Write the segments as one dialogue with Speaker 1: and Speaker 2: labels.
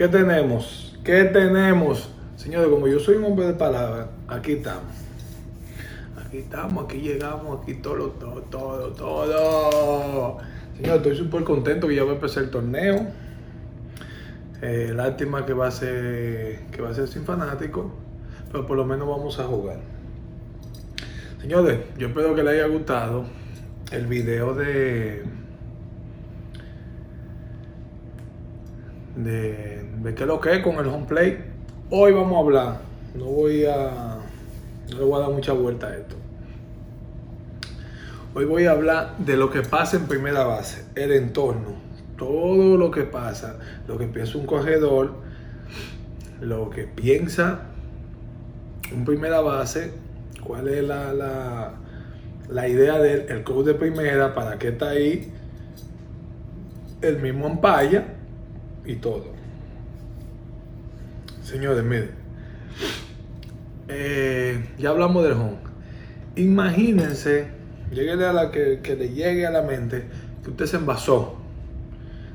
Speaker 1: ¿Qué tenemos? ¿Qué tenemos? Señores, como yo soy un hombre de palabra, aquí estamos. Aquí estamos, aquí llegamos, aquí todo, todo, todo, todo. Señor, estoy súper contento que ya va a empezar el torneo. Eh, lástima que va a ser que va a ser sin fanático, pero por lo menos vamos a jugar. Señores, yo espero que les haya gustado el video de de, de qué es lo que es con el home play. Hoy vamos a hablar. No voy a no le voy a dar mucha vuelta a esto. Hoy voy a hablar de lo que pasa en primera base, el entorno, todo lo que pasa, lo que piensa un corredor, lo que piensa un primera base, cuál es la, la, la idea del el coach de primera, para qué está ahí, el mismo Ampaya y todo. Señores, miren, eh, ya hablamos del home. Imagínense, lleguele a la que, que, le llegue a la mente que usted se envasó.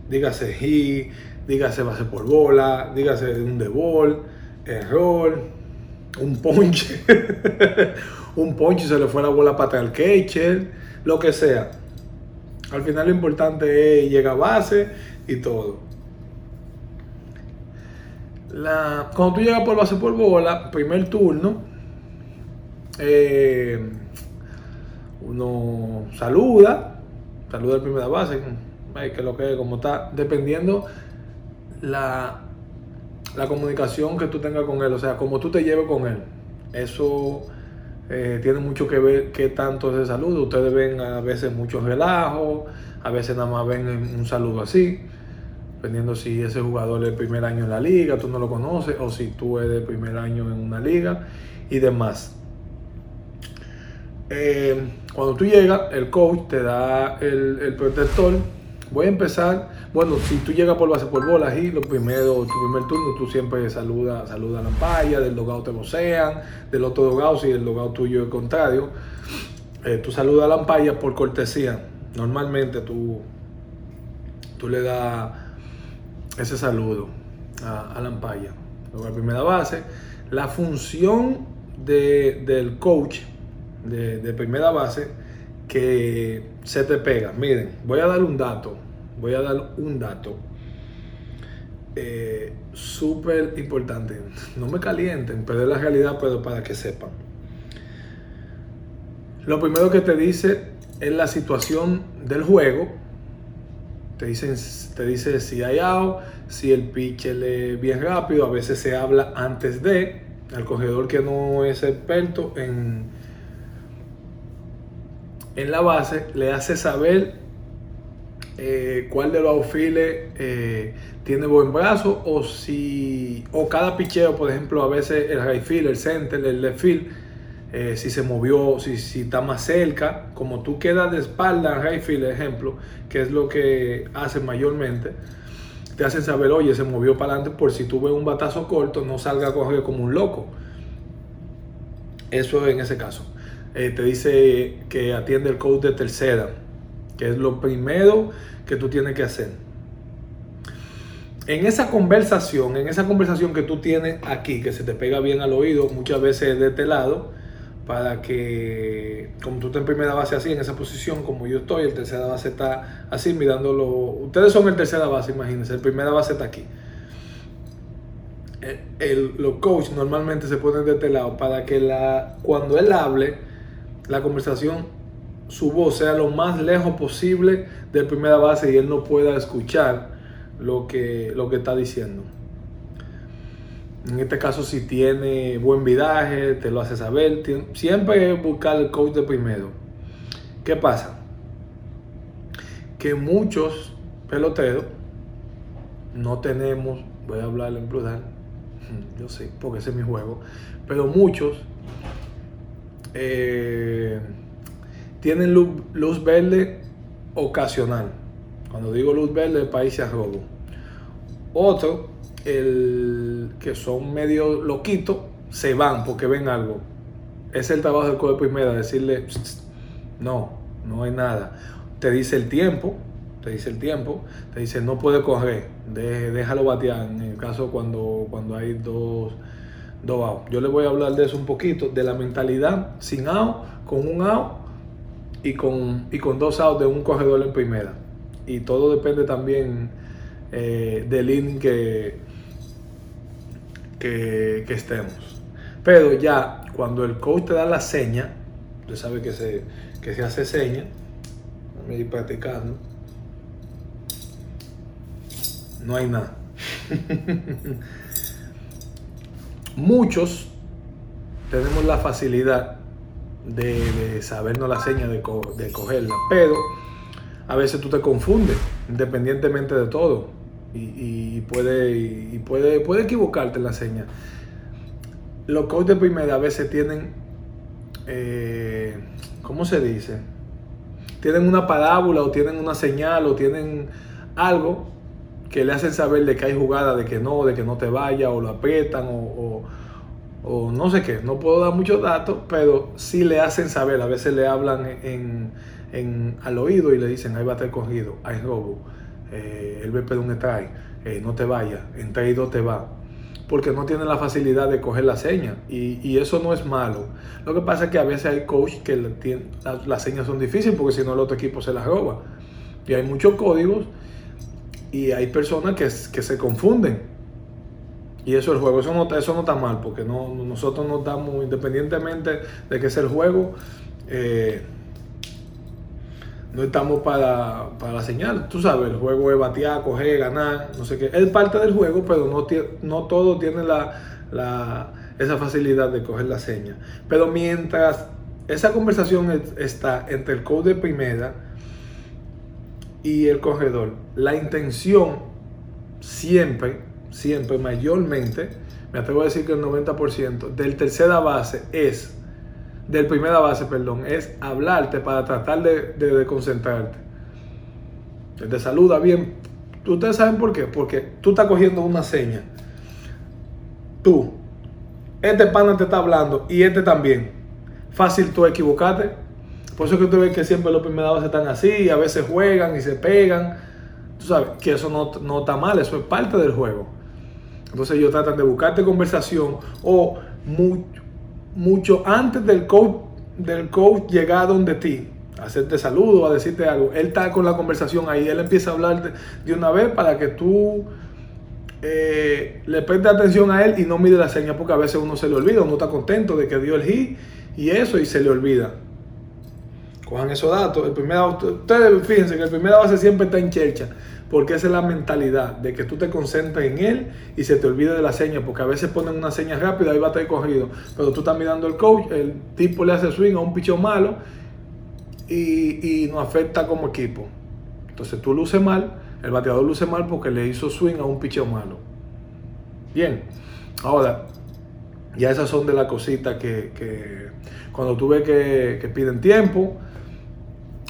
Speaker 1: Dígase hit, dígase base por bola, dígase un debol, error, un ponche, un ponche se le fue la bola para el catcher, lo que sea. Al final lo importante es llegar a base y todo. La, cuando tú llegas por base por bola, primer turno, eh, uno saluda, saluda al primera base, que lo que como está, dependiendo la, la comunicación que tú tengas con él, o sea, como tú te lleves con él. Eso eh, tiene mucho que ver qué tanto es el saludo. Ustedes ven a veces muchos relajos, a veces nada más ven un saludo así dependiendo si ese jugador es el primer año en la liga, tú no lo conoces, o si tú eres el primer año en una liga y demás. Eh, cuando tú llegas, el coach te da el, protector. Voy a empezar, bueno, si tú llegas por base por bola, y lo primero, tu primer turno, tú siempre saludas saluda a la paya, del logado te vocean, del otro logado, si el logado tuyo es contrario, eh, tú saludas a la por cortesía. Normalmente tú, tú le das ese saludo a, a Lampaya. Luego, la primera base, la función del coach de, primera base que se te pega. Miren, voy a dar un dato. Voy a dar un dato. Eh, súper importante. No me calienten, pero es la realidad, pero para que sepan. Lo primero que te dice es la situación del juego te, dicen, te dice si hay out, si el pitch es bien rápido, a veces se habla antes de, al corredor que no es experto en, en la base, le hace saber eh, cuál de los outfields eh, tiene buen brazo o si o cada picheo, por ejemplo, a veces el right field, el center, el left field eh, si se movió, si, si, está más cerca, como tú quedas de espalda en Rayfield, ejemplo, que es lo que hacen mayormente, te hacen saber, oye, se movió para adelante por si tú ves un batazo corto, no salga a correr como un loco. Eso en ese caso. Eh, te dice que atiende el code de tercera, que es lo primero que tú tienes que hacer. En esa conversación, en esa conversación que tú tienes aquí, que se te pega bien al oído, muchas veces de este lado, para que, como tú estás en primera base así, en esa posición, como yo estoy, el tercera base está así, mirándolo. Ustedes son el tercera base, imagínense, el primera base está aquí. El, los coaches normalmente se ponen de este lado para que la, cuando él hable, la conversación, su voz sea lo más lejos posible de primera base y él no pueda escuchar lo que, lo que está diciendo. En este caso, si tiene buen vidaje, te lo hace saber. Siempre buscar el coach de primero. ¿Qué pasa? Que muchos peloteros no tenemos, voy a hablar en plural, yo sé, porque ese es mi juego, pero muchos eh, tienen luz, verde ocasional. Cuando digo luz verde, el país se robo. Otro el, que son medio loquitos se van porque ven algo. Es el trabajo del cuerpo primera, decirle, no, no hay nada. Te dice el tiempo, te dice el tiempo, te dice no puede correr, déjalo batear en el caso cuando, cuando hay dos, dos. Yo le voy a hablar de eso un poquito, de la mentalidad sin out, con un out y con, y con dos outs de un corredor en primera. Y todo depende también eh, del inning que, que, estemos. Pero ya cuando el coach te da la seña, usted sabe que se, que se hace seña, me ir practicando, no hay nada. Muchos tenemos la facilidad de, sabernos la seña, de, de cogerla, pero a veces tú te confundes, independientemente de todo, y, puede, puede, puede equivocarte en la seña. Los coaches de primera a veces tienen, eh, ¿cómo se dice? Tienen una parábola o tienen una señal o tienen algo que le hacen saber de que hay jugada, de que no, de que no te vaya o lo aprietan o, o, no sé qué. No puedo dar muchos datos, pero sí le hacen saber. A veces le hablan en, en, al oído y le dicen, ahí va a estar cogido, hay robo, eh, el BP de un strike, eh, no te vaya, en traído te va. Porque no tienen la facilidad de coger la seña. Y, y, eso no es malo. Lo que pasa es que a veces hay coach que las señas son difíciles porque si no el otro equipo se las roba. Y hay muchos códigos y hay personas que, se confunden. Y eso es el juego, eso no, eso no está mal, porque no, nosotros nos damos, independientemente de que es el juego, eh, no estamos para, para, la señal. Tú sabes, el juego es batear, coger, ganar, no sé qué. Es parte del juego, pero no, no todo tiene la, esa facilidad de coger la señal. Pero mientras esa conversación está entre el code de primera y el corredor, la intención siempre, siempre, mayormente, me atrevo a decir que el 90% del tercera base es, del primera base, perdón, es hablarte para tratar de, de, concentrarte. Te saluda bien. ¿Ustedes saben por qué? Porque tú estás cogiendo una seña. Tú. Este pana te está hablando y este también. Fácil tú equivocarte por eso es que usted ve que siempre los primeros bases están así, a veces juegan y se pegan. Tú sabes que eso no, no está mal, eso es parte del juego. Entonces ellos tratan de buscarte conversación o mucho, mucho antes del coach, del coach llegar donde ti, a hacerte saludo, a decirte algo. Él está con la conversación ahí, él empieza a hablar de, una vez para que tú eh, le prestes atención a él y no mide la seña porque a veces uno se le olvida, uno está contento de que dio el hit y eso y se le olvida. Cojan esos datos. El primer, ustedes fíjense que el primer base siempre está en chercha, porque esa es la mentalidad de que tú te concentres en él y se te olvide de la seña, porque a veces ponen una seña rápida y va a estar cogido, pero tú estás mirando el coach, el tipo le hace swing a un picho malo y, y nos afecta como equipo. Entonces tú luces mal, el bateador luce mal porque le hizo swing a un picho malo. Bien, ahora, ya esas son de las cositas que, cuando tú ves que, que piden tiempo,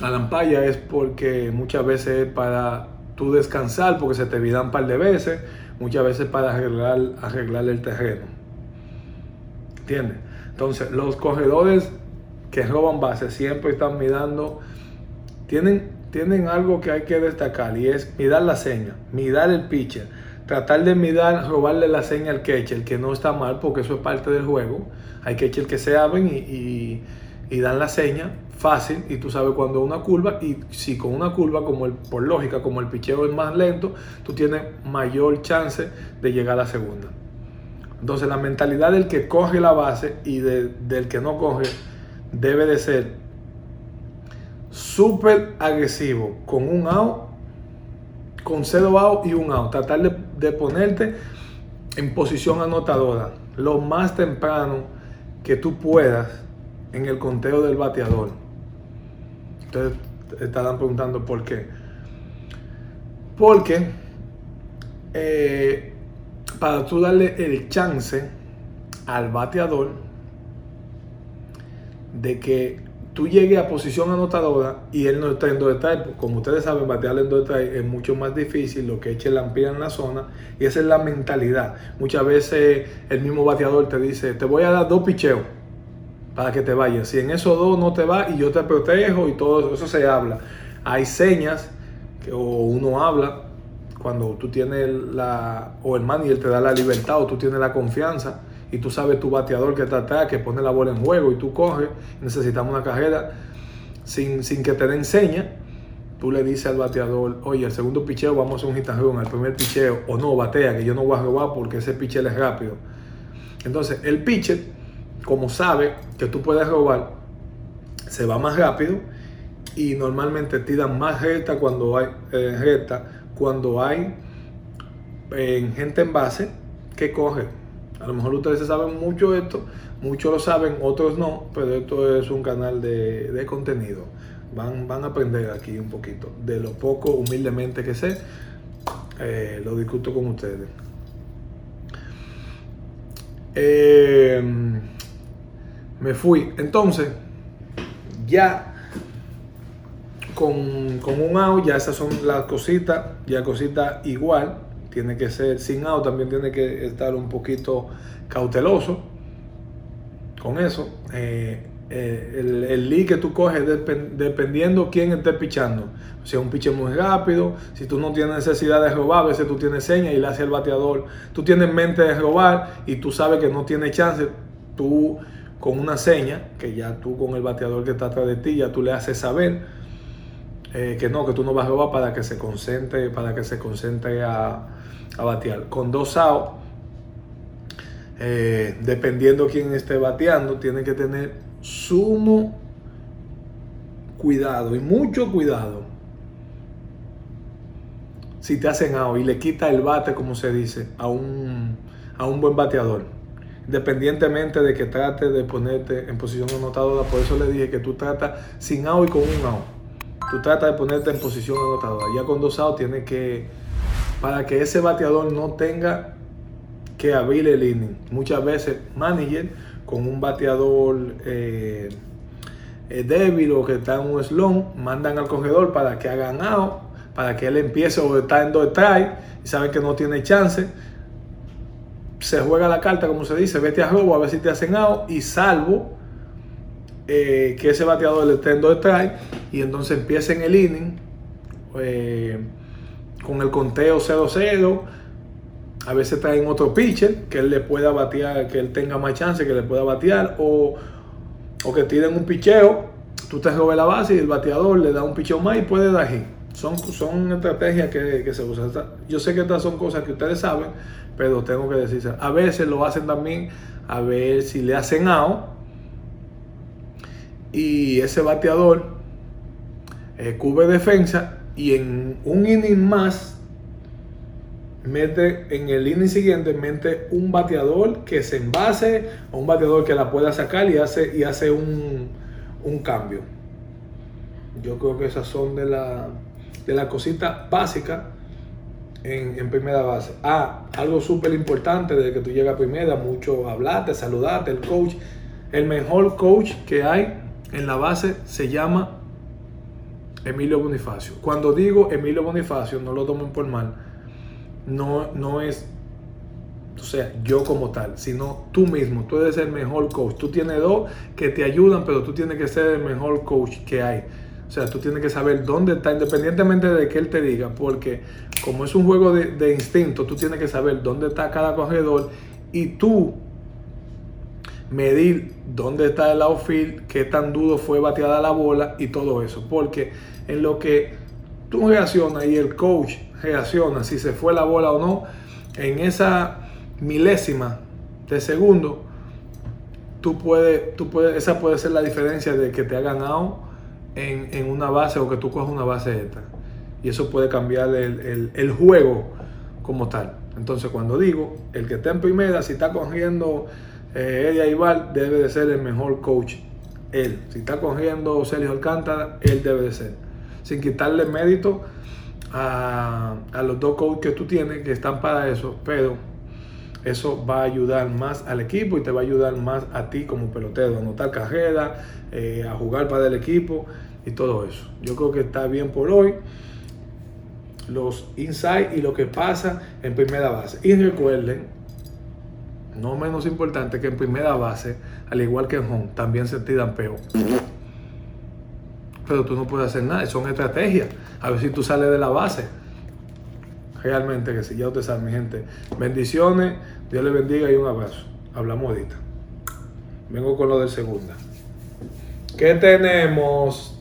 Speaker 1: a la ampalla es porque muchas veces para tú descansar, porque se te olvidan un par de veces, muchas veces para arreglar, arreglar el terreno. ¿Entiendes? Entonces, los corredores que roban bases siempre están mirando, tienen, tienen algo que hay que destacar y es mirar la seña, mirar el pitcher, tratar de mirar, robarle la seña al catcher, que no está mal porque eso es parte del juego. Hay catcher que se abren y y dan la seña fácil y tú sabes cuando una curva y si con una curva como el, por lógica como el picheo es más lento tú tienes mayor chance de llegar a la segunda entonces la mentalidad del que coge la base y del que no coge debe de ser súper agresivo con un out con cero out y un out tratar de, de ponerte en posición anotadora lo más temprano que tú puedas en el conteo del bateador. Ustedes estarán preguntando por qué. Porque eh, para tú darle el chance al bateador de que tú llegues a posición anotadora y él no está en dos como ustedes saben, batearle en dos es mucho más difícil, lo que eche la amplia en la zona, y esa es la mentalidad. Muchas veces el mismo bateador te dice, te voy a dar dos picheos para que te vayas. Si en esos dos no te va y yo te protejo y todo eso se habla. Hay señas o uno habla, cuando tú tienes la, o el manager te da la libertad o tú tienes la confianza y tú sabes tu bateador que está atrás, que pone la bola en juego y tú coges, necesitamos una carrera sin, sin que te den seña, tú le dices al bateador, oye, el segundo picheo vamos a hacer un hit and el primer picheo, o no, batea, que yo no voy a robar porque ese picheo es rápido. Entonces, el pitcher, como sabe que tú puedes robar, se va más rápido y normalmente tiran más recta cuando hay eh, recta cuando hay eh, gente en base que coge. A lo mejor ustedes saben mucho esto, muchos lo saben, otros no, pero esto es un canal de, contenido. Van, van, a aprender aquí un poquito. De lo poco humildemente que sé, eh, lo discuto con ustedes. Eh, me fui. Entonces, ya con, un out, ya esas son las cositas, ya cositas igual, tiene que ser sin out, también tiene que estar un poquito cauteloso con eso. Eh, eh, el, el lead que tú coges dependiendo quién esté pichando. Si es un pitcher muy rápido, si tú no tienes necesidad de robar, a veces tú tienes señas y le hace el bateador. Tú tienes mente de robar y tú sabes que no tiene chance. Tú con una seña, que ya tú con el bateador que está atrás de ti, ya tú le haces saber eh, que no, que tú no vas a robar para que se concentre, para que se concentre a, batear. Con dos outs, eh, dependiendo quién esté bateando, tiene que tener sumo cuidado y mucho cuidado. Si te hacen out y le quita el bate, como se dice, a un, a un buen bateador independientemente de que trate de ponerte en posición anotadora. Por eso le dije que tú tratas sin out y con un out. Tú tratas de ponerte en posición anotadora. Ya con dos outs tiene que, para que ese bateador no tenga que abrir el inning. Muchas veces manager con un bateador eh, eh, débil o que está en un slump, mandan al corredor para que hagan out, para que él empiece o está en dos strike y saben que no tiene chance se juega la carta, como se dice, vete a robo a ver si te hacen out y salvo eh, que ese bateador le esté en dos y entonces empiecen el inning eh, con el conteo 0-0. A veces traen otro pitcher que él le pueda batear, que él tenga más chance, que le pueda batear, o, o que tiren un picheo, tú te robes la base y el bateador le da un picheo más y puede dar hit. Son, son estrategias que, que se usan. Yo sé que estas son cosas que ustedes saben, pero tengo que decirse, a veces lo hacen también a ver si le hacen out y ese bateador eh, cubre defensa y en un inning más mete en el inning siguiente mete un bateador que se envase o un bateador que la pueda sacar y hace y hace un, un cambio. Yo creo que esas son de la de la cosita básica en, primera base. Ah, algo súper importante desde que tú llegas a primera, mucho hablarte, saludarte, el coach. El mejor coach que hay en la base se llama Emilio Bonifacio. Cuando digo Emilio Bonifacio, no lo tomen por mal, no, no es, o sea, yo como tal, sino tú mismo, tú eres el mejor coach. Tú tienes dos que te ayudan, pero tú tienes que ser el mejor coach que hay. Sea, tú tienes que saber dónde está, independientemente de que él te diga, porque como es un juego de, instinto, tú tienes que saber dónde está cada corredor y tú medir dónde está el outfield, qué tan duro fue bateada la bola y todo eso. Porque en lo que tú reaccionas y el coach reacciona, si se fue la bola o no, en esa milésima de segundo, tú puedes, tú puedes, esa puede ser la diferencia de que te hagan out en, una base o que tú cojas una base esta. Y eso puede cambiar el, juego como tal. Entonces, cuando digo, el que está en primera, si está cogiendo eh, Eddie debe de ser el mejor coach. Él. Si está cogiendo Sergio Alcántara, él debe de ser. Sin quitarle mérito a, a los dos coaches que tú tienes que están para eso, pero eso va a ayudar más al equipo y te va a ayudar más a ti como pelotero, a anotar carrera, eh, a jugar para el equipo y todo eso. Yo creo que está bien por hoy. Los insights y lo que pasa en primera base. Y recuerden, no menos importante que en primera base, al igual que en home, también se tiran peo. pero tú no puedes hacer nada. Son estrategias. A ver si tú sales de la base. Realmente que sí, ya usted sabe, mi gente. Bendiciones, Dios le bendiga y un abrazo. Hablamos ahorita. Vengo con lo del segunda. ¿Qué tenemos?